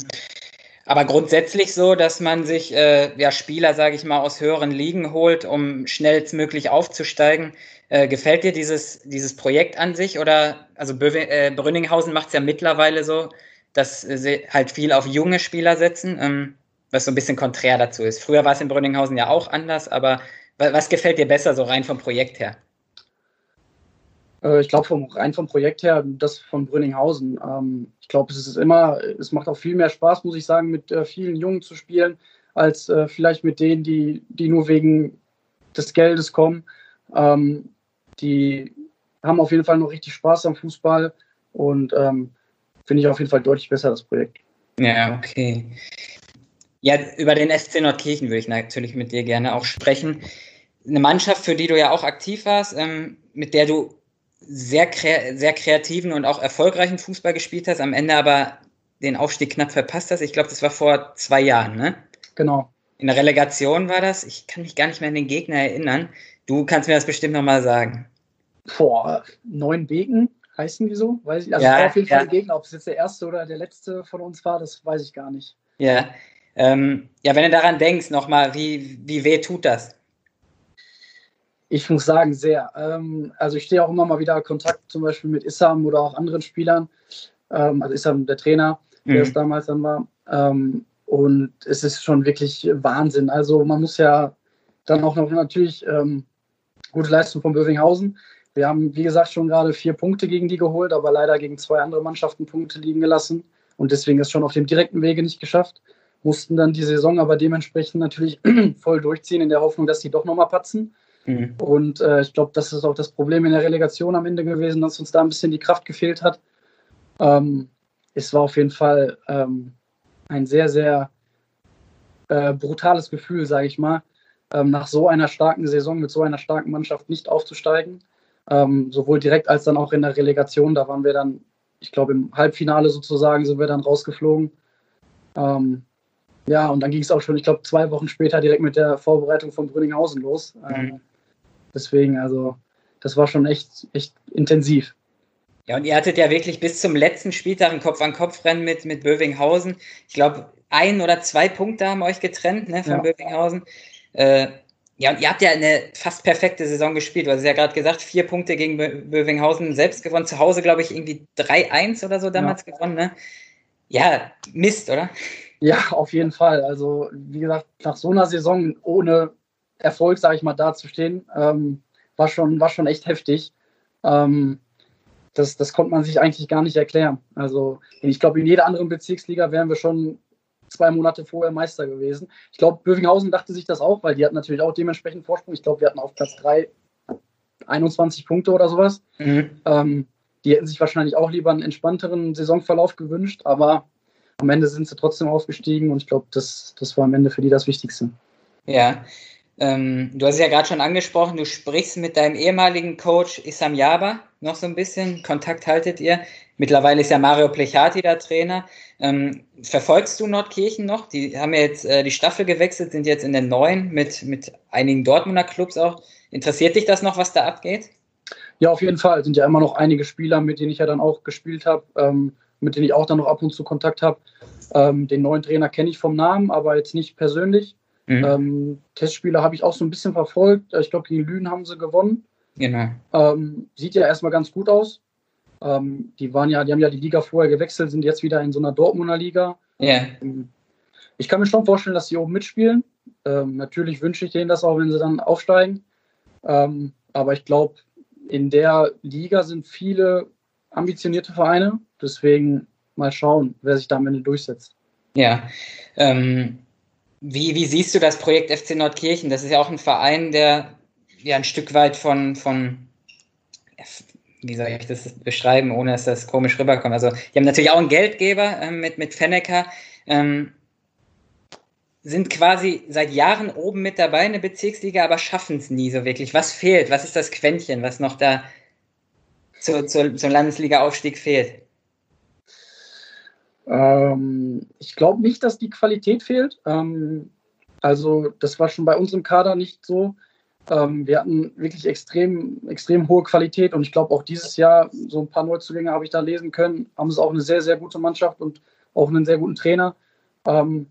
Aber grundsätzlich so, dass man sich äh, ja, Spieler, sage ich mal, aus höheren Ligen holt, um schnellstmöglich aufzusteigen. Äh, gefällt dir dieses, dieses Projekt an sich? Oder also Böwe, äh, Brünninghausen macht es ja mittlerweile so, dass sie halt viel auf junge Spieler setzen, ähm, was so ein bisschen konträr dazu ist. Früher war es in Brünninghausen ja auch anders, aber was gefällt dir besser so rein vom Projekt her? Äh, ich glaube, vom, rein vom Projekt her, das von Brünninghausen. Ähm, ich glaube, es ist immer, es macht auch viel mehr Spaß, muss ich sagen, mit äh, vielen Jungen zu spielen, als äh, vielleicht mit denen, die, die nur wegen des Geldes kommen. Ähm, die haben auf jeden Fall noch richtig Spaß am Fußball und ähm, finde ich auf jeden Fall deutlich besser, das Projekt. Ja, okay. Ja, über den SC Nordkirchen würde ich natürlich mit dir gerne auch sprechen. Eine Mannschaft, für die du ja auch aktiv warst, ähm, mit der du sehr, sehr kreativen und auch erfolgreichen Fußball gespielt hast, am Ende aber den Aufstieg knapp verpasst hast. Ich glaube, das war vor zwei Jahren, ne? Genau. In der Relegation war das. Ich kann mich gar nicht mehr an den Gegner erinnern. Du kannst mir das bestimmt nochmal sagen. Vor neun Wegen heißen die so? Weiß ich. Also ja, auf jeden ja. Fall der Gegner. Ob es jetzt der erste oder der letzte von uns war, das weiß ich gar nicht. Ja. Ähm, ja, wenn du daran denkst, nochmal, wie, wie weh tut das? Ich muss sagen, sehr. Ähm, also ich stehe auch immer mal wieder in Kontakt zum Beispiel mit Issam oder auch anderen Spielern. Ähm, also Issam, der Trainer, der mhm. es damals dann war. Ähm, und es ist schon wirklich Wahnsinn. Also man muss ja dann auch noch natürlich ähm, gute Leistung von Bövinghausen. Wir haben, wie gesagt, schon gerade vier Punkte gegen die geholt, aber leider gegen zwei andere Mannschaften Punkte liegen gelassen. Und deswegen ist schon auf dem direkten Wege nicht geschafft. Mussten dann die Saison aber dementsprechend natürlich voll durchziehen, in der Hoffnung, dass sie doch nochmal patzen. Mhm. Und äh, ich glaube, das ist auch das Problem in der Relegation am Ende gewesen, dass uns da ein bisschen die Kraft gefehlt hat. Ähm, es war auf jeden Fall ähm, ein sehr, sehr äh, brutales Gefühl, sage ich mal, ähm, nach so einer starken Saison mit so einer starken Mannschaft nicht aufzusteigen. Ähm, sowohl direkt als dann auch in der Relegation. Da waren wir dann, ich glaube, im Halbfinale sozusagen sind wir dann rausgeflogen. Ähm, ja, und dann ging es auch schon, ich glaube, zwei Wochen später direkt mit der Vorbereitung von Brünninghausen los. Mhm. Deswegen, also, das war schon echt, echt intensiv. Ja, und ihr hattet ja wirklich bis zum letzten Spieltag ein Kopf-an-Kopf-Rennen mit, mit Bövinghausen. Ich glaube, ein oder zwei Punkte haben euch getrennt ne, von ja. Bövinghausen. Äh, ja, und ihr habt ja eine fast perfekte Saison gespielt. Du hast ja gerade gesagt, vier Punkte gegen Bövinghausen selbst gewonnen. Zu Hause, glaube ich, irgendwie 3-1 oder so damals ja. gewonnen. Ne? Ja, Mist, oder? Ja, auf jeden Fall. Also, wie gesagt, nach so einer Saison ohne Erfolg, sage ich mal, dazustehen, ähm, war, schon, war schon echt heftig. Ähm, das, das konnte man sich eigentlich gar nicht erklären. Also ich glaube, in jeder anderen Bezirksliga wären wir schon zwei Monate vorher Meister gewesen. Ich glaube, Bövinghausen dachte sich das auch, weil die hatten natürlich auch dementsprechend Vorsprung. Ich glaube, wir hatten auf Platz 3 21 Punkte oder sowas. Mhm. Ähm, die hätten sich wahrscheinlich auch lieber einen entspannteren Saisonverlauf gewünscht, aber am Ende sind sie trotzdem aufgestiegen und ich glaube, das, das war am Ende für die das Wichtigste. Ja, ähm, du hast es ja gerade schon angesprochen, du sprichst mit deinem ehemaligen Coach Isam Yaba noch so ein bisschen. Kontakt haltet ihr. Mittlerweile ist ja Mario Plechati der Trainer. Ähm, verfolgst du Nordkirchen noch? Die haben ja jetzt äh, die Staffel gewechselt, sind jetzt in der neuen mit, mit einigen Dortmunder Clubs auch. Interessiert dich das noch, was da abgeht? Ja, auf jeden Fall. Es sind ja immer noch einige Spieler, mit denen ich ja dann auch gespielt habe, ähm, mit denen ich auch dann noch ab und zu Kontakt habe. Ähm, den neuen Trainer kenne ich vom Namen, aber jetzt nicht persönlich. Mhm. Ähm, Testspiele habe ich auch so ein bisschen verfolgt. Ich glaube, gegen Lünen haben sie gewonnen. Genau. Ähm, sieht ja erstmal ganz gut aus. Ähm, die waren ja, die haben ja die Liga vorher gewechselt, sind jetzt wieder in so einer Dortmunder Liga. Ja. Ähm, ich kann mir schon vorstellen, dass sie oben mitspielen. Ähm, natürlich wünsche ich denen das auch, wenn sie dann aufsteigen. Ähm, aber ich glaube, in der Liga sind viele ambitionierte Vereine. Deswegen mal schauen, wer sich da am Ende durchsetzt. Ja, ähm, wie, wie siehst du das Projekt FC Nordkirchen? Das ist ja auch ein Verein, der ja ein Stück weit von, von wie soll ich das beschreiben, ohne dass das komisch rüberkommt. Also, die haben natürlich auch einen Geldgeber äh, mit, mit Fennecker, ähm, sind quasi seit Jahren oben mit dabei in der Bezirksliga, aber schaffen es nie so wirklich. Was fehlt? Was ist das Quäntchen, was noch da zu, zu, zum Landesliga-Aufstieg fehlt? Ähm, ich glaube nicht, dass die Qualität fehlt. Ähm, Also das war schon bei uns im Kader nicht so. Ähm, wir hatten wirklich extrem, extrem hohe Qualität und ich glaube auch dieses Jahr, so ein paar Neuzugänge habe ich da lesen können, haben sie auch eine sehr, sehr gute Mannschaft und auch einen sehr guten Trainer. Ähm,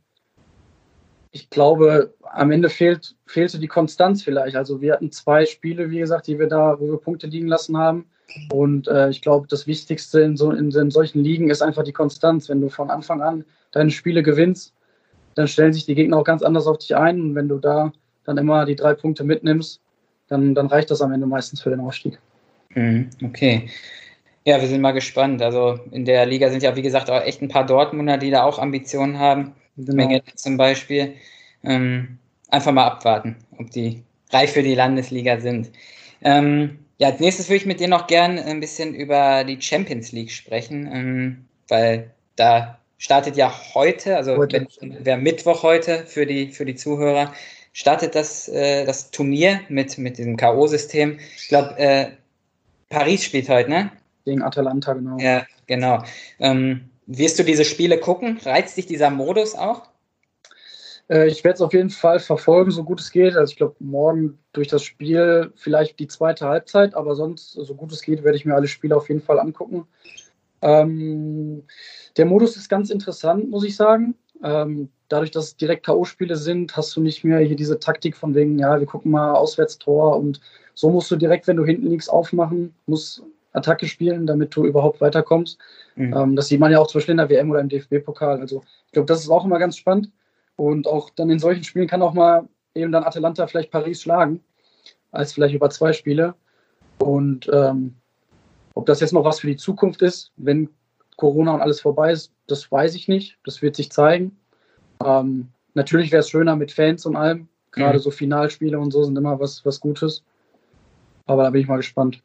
ich glaube, am Ende fehlt, fehlte die Konstanz vielleicht. Also wir hatten zwei Spiele, wie gesagt, die wir da, wo wir Punkte liegen lassen haben. Und äh, ich glaube, das Wichtigste in, so, in, in solchen Ligen ist einfach die Konstanz. Wenn du von Anfang an deine Spiele gewinnst, dann stellen sich die Gegner auch ganz anders auf dich ein. Und wenn du da dann immer die drei Punkte mitnimmst, dann, dann reicht das am Ende meistens für den Aufstieg. Mhm, okay. Ja, wir sind mal gespannt. Also in der Liga sind ja, wie gesagt, auch echt ein paar Dortmunder, die da auch Ambitionen haben. Genau. Menge zum Beispiel. Ähm, einfach mal abwarten, ob die reif für die Landesliga sind. Ähm, ja, als nächstes würde ich mit dir noch gern ein bisschen über die Champions League sprechen, ähm, weil da startet ja heute, also heute. wäre Mittwoch heute für die, für die Zuhörer, startet das, äh, das Turnier mit, mit diesem K.O.-System. Ich glaube, äh, Paris spielt heute, ne? Gegen Atalanta, genau. Ja, genau. Ähm, wirst du diese Spiele gucken? Reizt dich dieser Modus auch? Äh, ich werde es auf jeden Fall verfolgen, so gut es geht. Also ich glaube, morgen durch das Spiel vielleicht die zweite Halbzeit, aber sonst, so gut es geht, werde ich mir alle Spiele auf jeden Fall angucken. Ähm, der Modus ist ganz interessant, muss ich sagen. Ähm, dadurch, dass es direkt K.O.-Spiele sind, hast du nicht mehr hier diese Taktik von wegen, ja, wir gucken mal Auswärtstor und so musst du direkt, wenn du hinten liegst, aufmachen, musst Attacke spielen, damit du überhaupt weiterkommst. Mhm. Ähm, das sieht man ja auch zum Beispiel in der WM oder im DFB-Pokal. Also ich glaube, das ist auch immer ganz spannend. Und auch dann in solchen Spielen kann auch mal eben dann Atalanta vielleicht Paris schlagen, als vielleicht über zwei Spiele. Und ähm, ob das jetzt noch was für die Zukunft ist, wenn Corona und alles vorbei ist, das weiß ich nicht. Das wird sich zeigen. Ähm, natürlich wäre es schöner mit Fans und allem. Gerade mhm. so Finalspiele und so sind immer was, was Gutes. Aber da bin ich mal gespannt.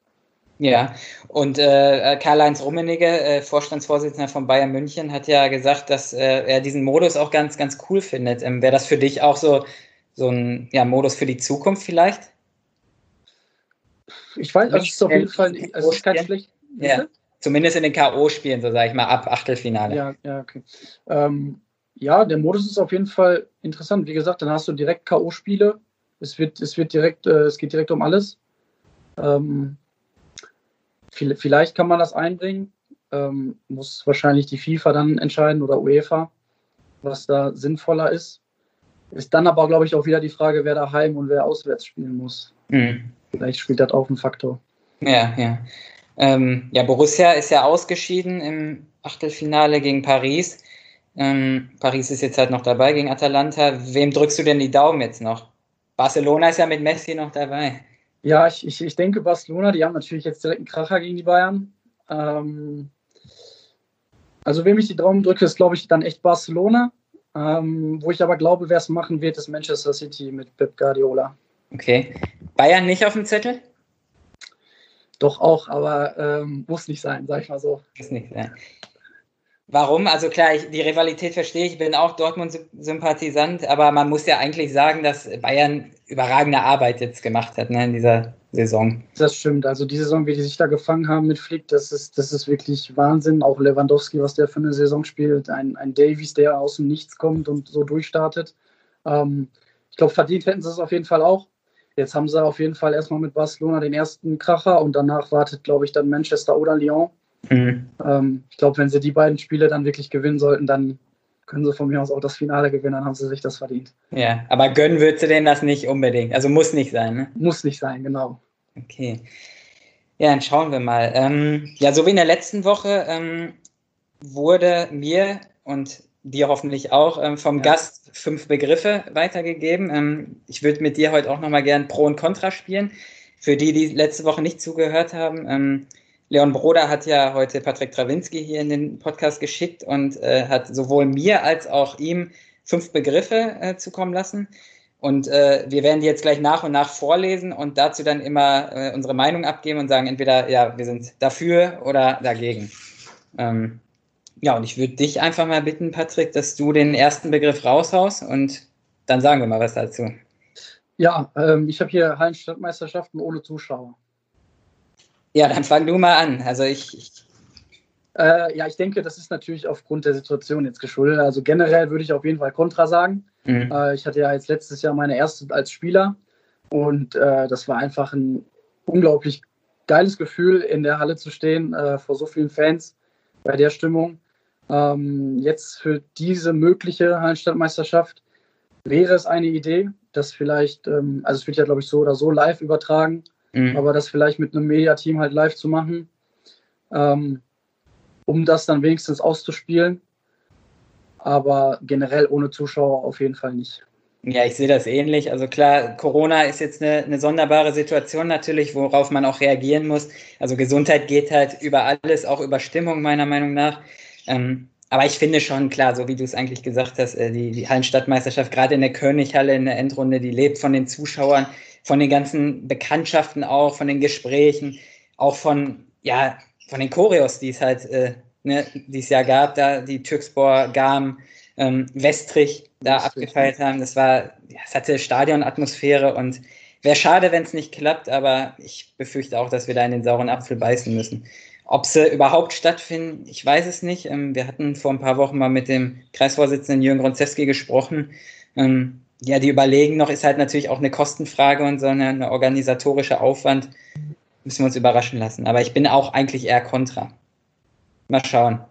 Ja, und äh, Karl-Heinz Rummenigge, äh, Vorstandsvorsitzender von Bayern München, hat ja gesagt, dass äh, er diesen Modus auch ganz, ganz cool findet. Ähm, Wäre das für dich auch so, so ein ja, Modus für die Zukunft vielleicht? Ich weiß, also es ist auf jeden Fall also es kein schlecht. Ja, zumindest in den K.O.-Spielen, so sage ich mal, ab Achtelfinale. Ja, ja, okay. Ähm, ja, der Modus ist auf jeden Fall interessant. Wie gesagt, dann hast du direkt K.O.-Spiele. Es wird, es wird direkt, äh, es geht direkt um alles. Ähm, Vielleicht kann man das einbringen, ähm, muss wahrscheinlich die FIFA dann entscheiden oder UEFA, was da sinnvoller ist. Ist dann aber, glaube ich, auch wieder die Frage, wer daheim und wer auswärts spielen muss. Mhm. Vielleicht spielt das auch einen Faktor. Ja, ja. Ähm, ja, Borussia ist ja ausgeschieden im Achtelfinale gegen Paris. Ähm, Paris ist jetzt halt noch dabei gegen Atalanta. Wem drückst du denn die Daumen jetzt noch? Barcelona ist ja mit Messi noch dabei. Ja, ich, ich, ich denke Barcelona, die haben natürlich jetzt direkt einen Kracher gegen die Bayern. Ähm, also wem ich die Daumen drücke, ist glaube ich dann echt Barcelona. Ähm, wo ich aber glaube, wer es machen wird, ist Manchester City mit Pep Guardiola. Okay. Bayern nicht auf dem Zettel? Doch auch, aber ähm, muss nicht sein, sag ich mal so. Muss nicht sein. Warum? Also klar, ich, die Rivalität verstehe ich, bin auch Dortmund-Sympathisant, aber man muss ja eigentlich sagen, dass Bayern überragende Arbeit jetzt gemacht hat ne, in dieser Saison. Das stimmt. Also die Saison, wie die sich da gefangen haben mit Flick, das ist, das ist wirklich Wahnsinn. Auch Lewandowski, was der für eine Saison spielt, ein, ein Davies, der aus dem Nichts kommt und so durchstartet. Ähm, ich glaube, verdient hätten sie es auf jeden Fall auch. Jetzt haben sie auf jeden Fall erstmal mit Barcelona den ersten Kracher und danach wartet, glaube ich, dann Manchester oder Lyon. Mhm. Ähm, ich glaube, wenn sie die beiden Spiele dann wirklich gewinnen sollten, dann können sie von mir aus auch das Finale gewinnen, dann haben sie sich das verdient. Ja, aber gönnen würdest du denen das nicht unbedingt. Also muss nicht sein, ne? Muss nicht sein, genau. Okay. Ja, dann schauen wir mal. Ähm, ja, so wie in der letzten Woche ähm, wurde mir und dir hoffentlich auch ähm, vom ja. Gast fünf Begriffe weitergegeben. Ähm, ich würde mit dir heute auch nochmal gern Pro und Contra spielen. Für die, die letzte Woche nicht zugehört haben, ähm, Leon Broder hat ja heute Patrick Trawinski hier in den Podcast geschickt und äh, hat sowohl mir als auch ihm fünf Begriffe äh, zukommen lassen. Und äh, wir werden die jetzt gleich nach und nach vorlesen und dazu dann immer äh, unsere Meinung abgeben und sagen, entweder ja, wir sind dafür oder dagegen. Ähm, ja, und ich würde dich einfach mal bitten, Patrick, dass du den ersten Begriff raushaust und dann sagen wir mal was dazu. Ja, ähm, ich habe hier Hallenstadtmeisterschaften ohne Zuschauer. Ja, dann fang du mal an. Also ich. ich Äh, ja, ich denke, das ist natürlich aufgrund der Situation jetzt geschuldet. Also generell würde ich auf jeden Fall Kontra sagen. Mhm. Äh, ich hatte ja jetzt letztes Jahr meine erste als Spieler und äh, das war einfach ein unglaublich geiles Gefühl, in der Halle zu stehen, äh, vor so vielen Fans bei der Stimmung. Ähm, jetzt für diese mögliche Hallenstadtmeisterschaft wäre es eine Idee, das vielleicht, ähm, also es wird ja glaube ich so oder so live übertragen, mhm. aber das vielleicht mit einem Mediateam halt live zu machen, ähm, um das dann wenigstens auszuspielen. Aber generell ohne Zuschauer auf jeden Fall nicht. Ja, ich sehe das ähnlich. Also klar, Corona ist jetzt eine, eine sonderbare Situation natürlich, worauf man auch reagieren muss. Also Gesundheit geht halt über alles, auch über Stimmung meiner Meinung nach. Ähm, aber ich finde schon klar, so wie du es eigentlich gesagt hast, äh, die, die Hallenstadtmeisterschaft, gerade in der Könighalle in der Endrunde, die lebt von den Zuschauern, von den ganzen Bekanntschaften auch, von den Gesprächen, auch von, ja, von den Choreos, die es halt äh, ne, dieses Jahr gab, da die Türkspor, Gam, ähm, Westrich da abgefeiert haben. Das war, ja, es hatte Stadionatmosphäre und wäre schade, wenn es nicht klappt, aber ich befürchte auch, dass wir da in den sauren Apfel beißen müssen. Ob sie überhaupt stattfinden, ich weiß es nicht. Ähm, wir hatten vor ein paar Wochen mal mit dem Kreisvorsitzenden Jürgen Gronzewski gesprochen. Ähm, ja, die überlegen noch, ist halt natürlich auch eine Kostenfrage und so eine, eine organisatorische Aufwand. Müssen wir uns überraschen lassen. Aber ich bin auch eigentlich eher kontra. Mal schauen.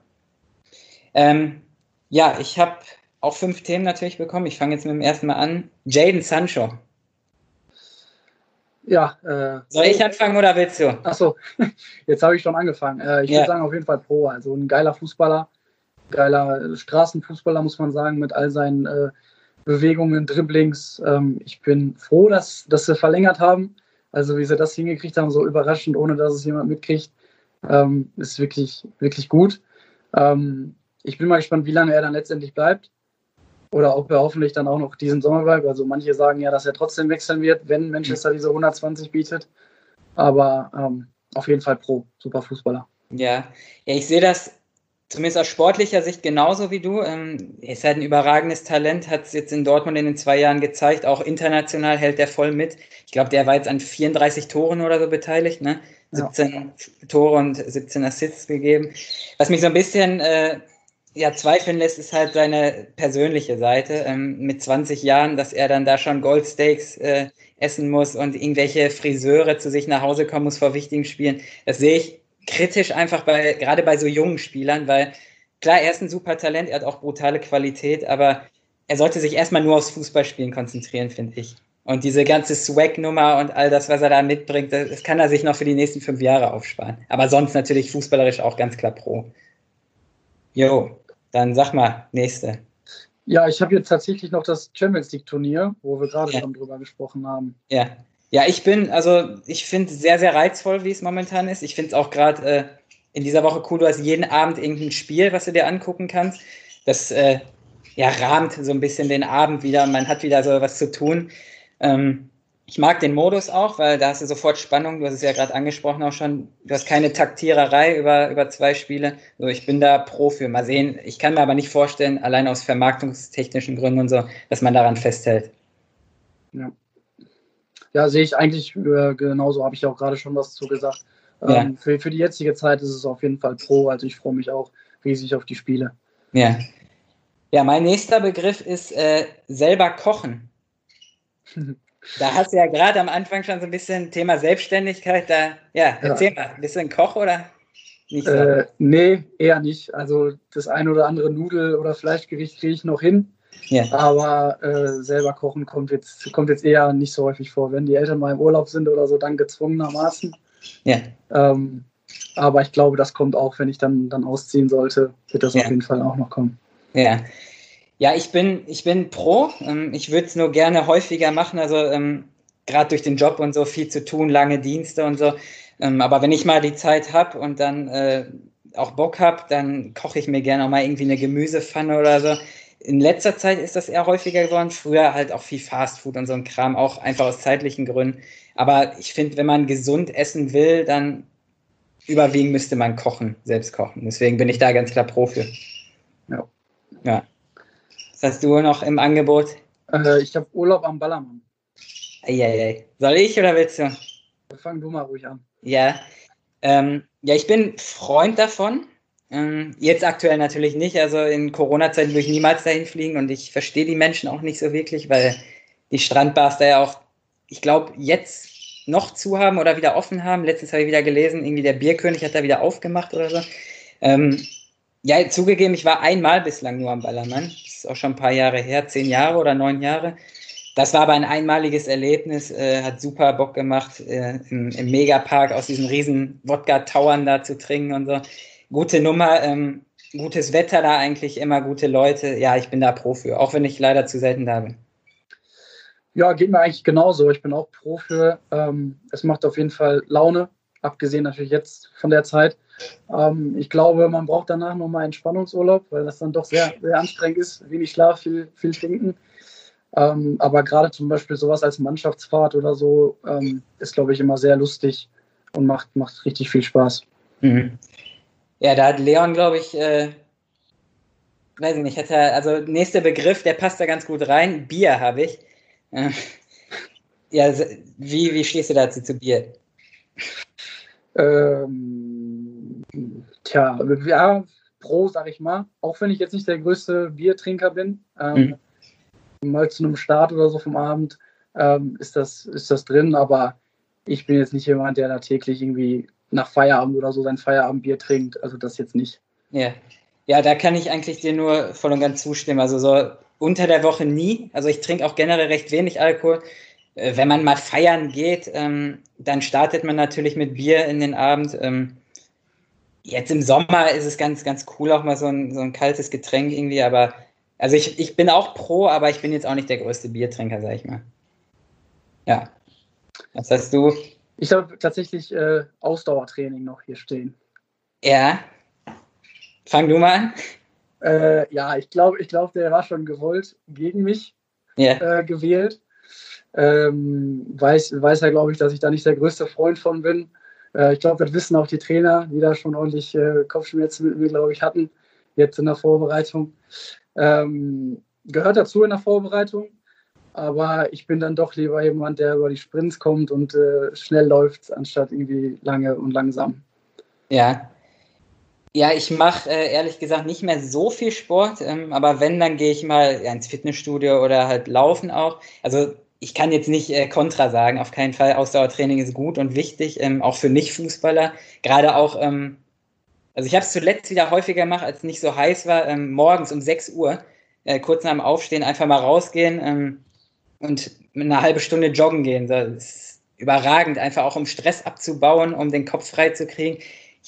Ähm, ja, ich habe auch fünf Themen natürlich bekommen. Ich fange jetzt mit dem ersten Mal an. Jaden Sancho. Ja. Äh, Soll ich anfangen oder willst du? Achso, jetzt habe ich schon angefangen. Äh, ich ja. würde sagen, auf jeden Fall Pro. Also ein geiler Fußballer, geiler Straßenfußballer, muss man sagen, mit all seinen äh, Bewegungen, Dribblings. Ähm, ich bin froh, dass, dass sie verlängert haben. Also wie sie das hingekriegt haben, so überraschend, ohne dass es jemand mitkriegt, ähm, ist wirklich, wirklich gut. Ähm, ich bin mal gespannt, wie lange er dann letztendlich bleibt. Oder ob er hoffentlich dann auch noch diesen Sommer bleibt. Also manche sagen ja, dass er trotzdem wechseln wird, wenn Manchester diese 120 bietet. Aber ähm, auf jeden Fall pro, super Fußballer. Ja, ja ich sehe das zumindest aus sportlicher Sicht genauso wie du. Ähm, er ist halt ein überragendes Talent, hat es jetzt in Dortmund in den zwei Jahren gezeigt. Auch international hält er voll mit. Ich glaube, der war jetzt an 34 Toren oder so beteiligt, ne? 17 ja. Tore und 17 Assists gegeben. Was mich so ein bisschen äh, ja, zweifeln lässt, ist halt seine persönliche Seite. Ähm, mit 20 Jahren, dass er dann da schon Goldsteaks äh, essen muss und irgendwelche Friseure zu sich nach Hause kommen muss vor wichtigen Spielen. Das sehe ich kritisch einfach bei, gerade bei so jungen Spielern, weil klar, er ist ein super Talent, er hat auch brutale Qualität, aber er sollte sich erstmal nur aufs Fußballspielen konzentrieren, finde ich. Und diese ganze Swag-Nummer und all das, was er da mitbringt, das kann er sich noch für die nächsten fünf Jahre aufsparen. Aber sonst natürlich fußballerisch auch ganz klar pro. Jo, dann sag mal, nächste. Ja, ich habe jetzt tatsächlich noch das Champions League Turnier, wo wir gerade ja. schon drüber gesprochen haben. Ja. Ja, ich bin, also ich finde es sehr, sehr reizvoll, wie es momentan ist. Ich finde es auch gerade äh, in dieser Woche cool, du hast jeden Abend irgendein Spiel, was du dir angucken kannst. Das äh, ja, rahmt so ein bisschen den Abend wieder. Man hat wieder so was zu tun. Ähm, ich mag den Modus auch, weil da hast du sofort Spannung. Du hast es ja gerade angesprochen auch schon. Du hast keine Taktiererei über, über zwei Spiele. Also ich bin da pro für. Mal sehen. Ich kann mir aber nicht vorstellen, allein aus vermarktungstechnischen Gründen und so, dass man daran festhält. Ja, ja sehe ich eigentlich äh, genauso. Habe ich auch gerade schon was zu gesagt. Ähm, ja. für, für die jetzige Zeit ist es auf jeden Fall pro. Also ich freue mich auch riesig auf die Spiele. Ja. Ja, mein nächster Begriff ist äh, selber kochen. Da hast du ja gerade am Anfang schon so ein bisschen Thema Selbstständigkeit. Da, ja, erzähl ja. mal, bist du ein Koch oder nicht so? Äh, nee, eher nicht. Also das ein oder andere Nudel- oder Fleischgericht kriege ich noch hin. Ja. Aber äh, selber kochen kommt jetzt, kommt jetzt eher nicht so häufig vor. Wenn die Eltern mal im Urlaub sind oder so, dann gezwungenermaßen. Ja. Ähm, aber ich glaube, das kommt auch, wenn ich dann, dann ausziehen sollte, wird das ja. auf jeden Fall auch noch kommen. Ja, ja, ich bin, ich bin pro. Ähm, ich würde es nur gerne häufiger machen. Also ähm, gerade durch den Job und so viel zu tun, lange Dienste und so. Ähm, aber wenn ich mal die Zeit habe und dann äh, auch Bock habe, dann koche ich mir gerne auch mal irgendwie eine Gemüsepfanne oder so. In letzter Zeit ist das eher häufiger geworden. Früher halt auch viel Fastfood und so ein Kram, auch einfach aus zeitlichen Gründen. Aber ich finde, wenn man gesund essen will, dann überwiegend müsste man kochen, selbst kochen. Deswegen bin ich da ganz klar Profi. Ja. Ja. Was hast du noch im Angebot? Äh, ich habe Urlaub am Ballermann. Eieiei. Soll ich oder willst du? Fang du mal ruhig an. Ja. Ähm, ja, ich bin Freund davon. Ähm, jetzt aktuell natürlich nicht. Also in Corona-Zeiten würde ich niemals dahin fliegen und ich verstehe die Menschen auch nicht so wirklich, weil die Strandbars da ja auch, ich glaube, jetzt noch zu haben oder wieder offen haben. Letztens habe ich wieder gelesen, irgendwie der Bierkönig hat da wieder aufgemacht oder so. Ähm, ja, zugegeben, ich war einmal bislang nur am Ballermann. Das ist auch schon ein paar Jahre her, zehn Jahre oder neun Jahre. Das war aber ein einmaliges Erlebnis, äh, hat super Bock gemacht, äh, im, im Megapark aus diesen riesen Wodka-Towern da zu trinken und so. Gute Nummer, ähm, gutes Wetter da eigentlich, immer gute Leute. Ja, ich bin da pro für, auch wenn ich leider zu selten da bin. Ja, geht mir eigentlich genauso. Ich bin auch pro für. Ähm, es macht auf jeden Fall Laune, abgesehen natürlich jetzt von der Zeit. Ähm, ich glaube, man braucht danach nochmal Entspannungsurlaub, weil das dann doch sehr, sehr anstrengend ist. Wenig Schlaf, viel, viel trinken. Ähm, aber gerade zum Beispiel sowas als Mannschaftsfahrt oder so ähm, ist, glaube ich, immer sehr lustig und macht, macht richtig viel Spaß. Mhm. Ja, da hat Leon, glaube ich, äh, weiß ich nicht, hat er, also nächster Begriff, der passt da ganz gut rein. Bier habe ich. Äh, ja, wie, wie stehst du dazu zu Bier? Ähm, tja, ja, Pro, sag ich mal. Auch wenn ich jetzt nicht der größte Biertrinker bin. Ähm, mhm. Mal zu einem Start oder so vom Abend ähm, ist, das, ist das drin, aber ich bin jetzt nicht jemand, der da täglich irgendwie nach Feierabend oder so sein Feierabendbier trinkt. Also das jetzt nicht. Ja. Ja, da kann ich eigentlich dir nur voll und ganz zustimmen. Also so unter der Woche nie. Also ich trinke auch generell recht wenig Alkohol. Äh, wenn man mal feiern geht, ähm, dann startet man natürlich mit Bier in den Abend. Ähm, jetzt im Sommer ist es ganz, ganz cool, auch mal so ein, so ein kaltes Getränk irgendwie, aber also ich, ich bin auch pro, aber ich bin jetzt auch nicht der größte Biertrinker, sag ich mal. Ja. Was hast du? Ich habe tatsächlich äh, Ausdauertraining noch hier stehen. Ja. Fang du mal an. Äh, ja, ich glaube, ich glaub, der war schon gewollt gegen mich yeah. äh, gewählt. Ähm, weiß, weiß er, glaube ich, dass ich da nicht der größte Freund von bin. Äh, ich glaube, das wissen auch die Trainer, die da schon ordentlich äh, Kopfschmerzen mit mir, glaube ich, hatten, jetzt in der Vorbereitung. Ähm, gehört dazu in der Vorbereitung, aber ich bin dann doch lieber jemand, der über die Sprints kommt und äh, schnell läuft, anstatt irgendwie lange und langsam. Ja, ja, ich mache äh, ehrlich gesagt nicht mehr so viel Sport, ähm, aber wenn, dann gehe ich mal ja, ins Fitnessstudio oder halt laufen auch. Also ich kann jetzt nicht äh, Kontra sagen, auf keinen Fall. Ausdauertraining ist gut und wichtig, ähm, auch für Nicht-Fußballer. Gerade auch, ähm, also ich habe es zuletzt wieder häufiger gemacht, als es nicht so heiß war, ähm, morgens um 6 Uhr, äh, kurz nach dem Aufstehen, einfach mal rausgehen ähm, und eine halbe Stunde joggen gehen. Das ist überragend, einfach auch um Stress abzubauen, um den Kopf frei zu kriegen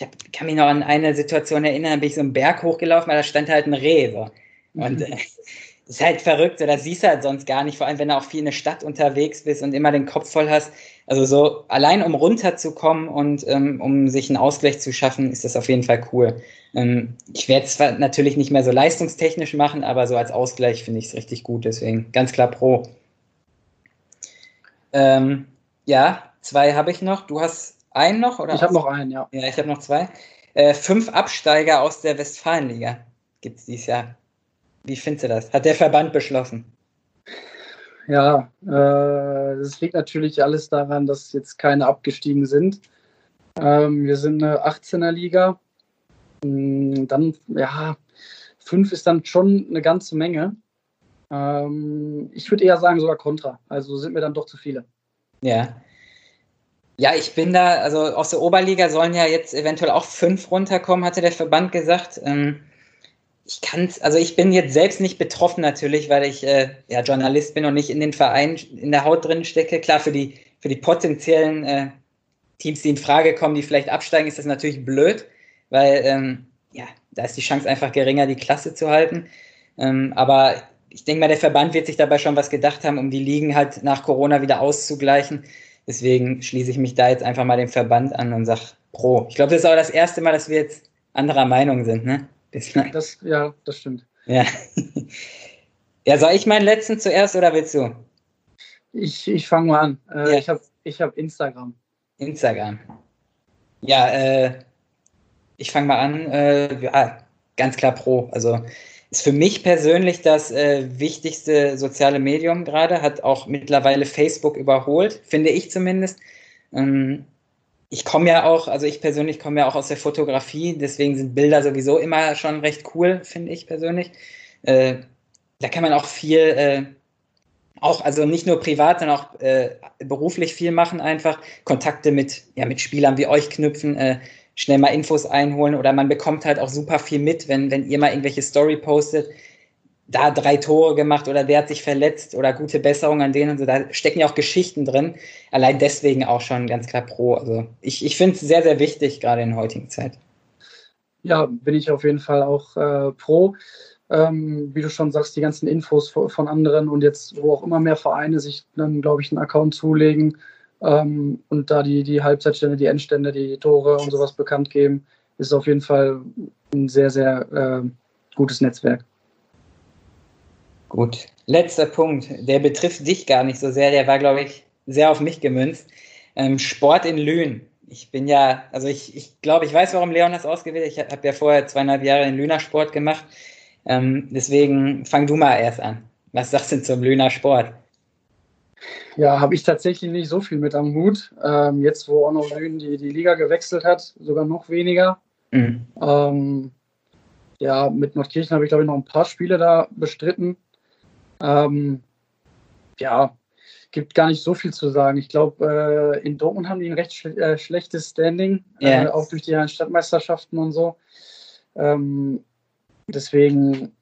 ich hab, kann mich noch an eine Situation erinnern, da bin ich so einen Berg hochgelaufen, weil da stand halt ein Reh. So. Und äh, ist halt verrückt, so, das siehst du halt sonst gar nicht, vor allem wenn du auch viel in der Stadt unterwegs bist und immer den Kopf voll hast. Also so allein um runterzukommen und ähm, um sich einen Ausgleich zu schaffen, ist das auf jeden Fall cool. Ähm, ich werde es zwar natürlich nicht mehr so leistungstechnisch machen, aber so als Ausgleich finde ich es richtig gut, deswegen ganz klar pro. Ähm, ja, zwei habe ich noch. Du hast einen noch? Oder ich habe noch einen, ja. Ja, ich habe noch zwei. Äh, fünf Absteiger aus der Westfalenliga gibt es dieses Jahr. Wie findest du das? Hat der Verband beschlossen? Ja, äh, das liegt natürlich alles daran, dass jetzt keine abgestiegen sind. Ähm, wir sind eine 18er Liga. Mm, dann, ja, fünf ist dann schon eine ganze Menge. Ähm, ich würde eher sagen, sogar Kontra. Also sind mir dann doch zu viele. Ja. Ja, ich bin da, also aus der Oberliga sollen ja jetzt eventuell auch fünf runterkommen, hatte der Verband gesagt. Ähm, ich kann also ich bin jetzt selbst nicht betroffen natürlich, weil ich äh, ja Journalist bin und nicht in den Verein in der Haut drin stecke. Klar, für die, für die potenziellen äh, Teams, die in Frage kommen, die vielleicht absteigen, ist das natürlich blöd, weil ähm, ja, da ist die Chance einfach geringer, die Klasse zu halten. Ähm, aber ich denke mal, der Verband wird sich dabei schon was gedacht haben, um die Ligen halt nach Corona wieder auszugleichen. Deswegen schließe ich mich da jetzt einfach mal dem Verband an und sage Pro. Ich glaube, das ist auch das erste Mal, dass wir jetzt anderer Meinung sind, ne? Das, ja, das stimmt. Ja. ja, soll ich meinen letzten zuerst oder willst du? Ich, ich fange mal an. Äh, ja. Ich habe ich hab Instagram. Instagram. Ja, äh, ich fange mal an. Äh, ja, ganz klar Pro. Also ist für mich persönlich das äh, wichtigste soziale Medium gerade, hat auch mittlerweile Facebook überholt, finde ich zumindest. Ähm, ich komme ja auch, also ich persönlich komme ja auch aus der Fotografie, deswegen sind Bilder sowieso immer schon recht cool, finde ich persönlich. Äh, da kann man auch viel, äh, auch, also nicht nur privat, sondern auch äh, beruflich viel machen, einfach Kontakte mit, ja, mit Spielern wie euch knüpfen, äh, schnell mal Infos einholen oder man bekommt halt auch super viel mit, wenn, wenn ihr mal irgendwelche Story postet da drei Tore gemacht oder der hat sich verletzt oder gute Besserung an denen und so. Da stecken ja auch Geschichten drin. Allein deswegen auch schon ganz klar pro. Also ich, ich finde es sehr, sehr wichtig, gerade in der heutigen Zeit. Ja, bin ich auf jeden Fall auch äh, pro. Ähm, wie du schon sagst, die ganzen Infos von anderen und jetzt, wo auch immer mehr Vereine sich dann, glaube ich, einen Account zulegen ähm, und da die, die Halbzeitstände, die Endstände, die Tore und sowas bekannt geben, ist auf jeden Fall ein sehr, sehr äh, gutes Netzwerk. Gut, letzter Punkt, der betrifft dich gar nicht so sehr, der war, glaube ich, sehr auf mich gemünzt. Ähm, Sport in Lünen. Ich bin ja, also ich, ich glaube, ich weiß, warum Leon das ausgewählt hat. Ich habe ja vorher zweieinhalb Jahre in Lüner Sport gemacht. Ähm, deswegen fang du mal erst an. Was sagst du zum Lüner Sport? Ja, habe ich tatsächlich nicht so viel mit am Hut. Ähm, jetzt, wo auch noch Lünen die, die Liga gewechselt hat, sogar noch weniger. Mhm. Ähm, ja, mit Nordkirchen habe ich, glaube ich, noch ein paar Spiele da bestritten. Ähm, ja, gibt gar nicht so viel zu sagen. Ich glaube, äh, in Dortmund haben die ein recht schle äh, schlechtes Standing, yeah. äh, auch durch die Stadtmeisterschaften und so. Ähm, deswegen,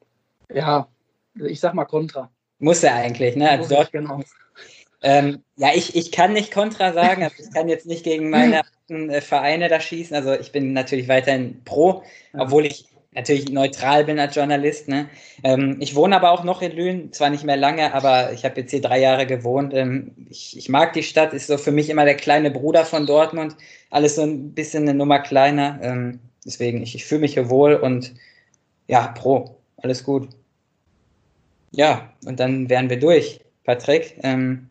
ja, ich sag mal Contra. Muss er eigentlich, ne? Als Dort genau. Ähm, ja, ich, ich kann nicht Contra sagen, also ich kann jetzt nicht gegen meine äh, Vereine da schießen. Also ich bin natürlich weiterhin pro, obwohl ich natürlich neutral bin als Journalist. Ne? Ähm, ich wohne aber auch noch in Lünen, zwar nicht mehr lange, aber ich habe jetzt hier drei Jahre gewohnt. Ähm, ich, ich, mag die Stadt, ist so für mich immer der kleine Bruder von Dortmund. Alles so ein bisschen eine Nummer kleiner. Ähm, deswegen, ich, ich fühle mich hier wohl und ja, pro, alles gut. Ja, und dann wären wir durch. Patrick, ähm,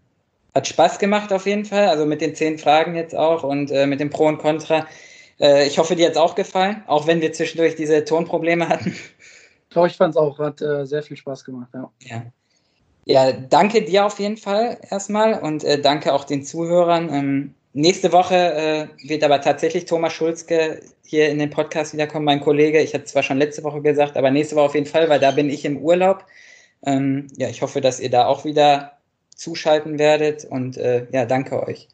hat Spaß gemacht auf jeden Fall, also mit den zehn Fragen jetzt auch und äh, mit dem Pro und Contra. Äh, ich hoffe, dir hat es auch gefallen, auch wenn wir zwischendurch diese Tonprobleme hatten. Doch, ich fand es auch, hat äh, sehr viel Spaß gemacht, ja. ja. Ja, danke dir auf jeden Fall erstmal und äh, danke auch den Zuhörern. Ähm, nächste Woche äh, wird aber tatsächlich Thomas Schulzke hier in den Podcast wiederkommen, mein Kollege. Ich hatte es zwar schon letzte Woche gesagt, aber nächste Woche auf jeden Fall, weil da bin ich im Urlaub. Ähm, ja, ich hoffe, dass ihr da auch wieder zuschalten werdet und äh, ja, danke euch.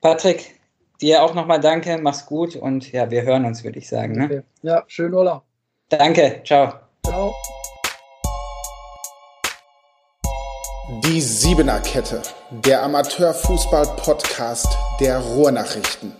Patrick, Dir auch nochmal danke, mach's gut und ja, wir hören uns, würde ich sagen. Ne? Okay. Ja, schönen Urlaub. Danke, ciao. Ciao. Die Siebener Kette, der Amateurfußball-Podcast der Ruhrnachrichten.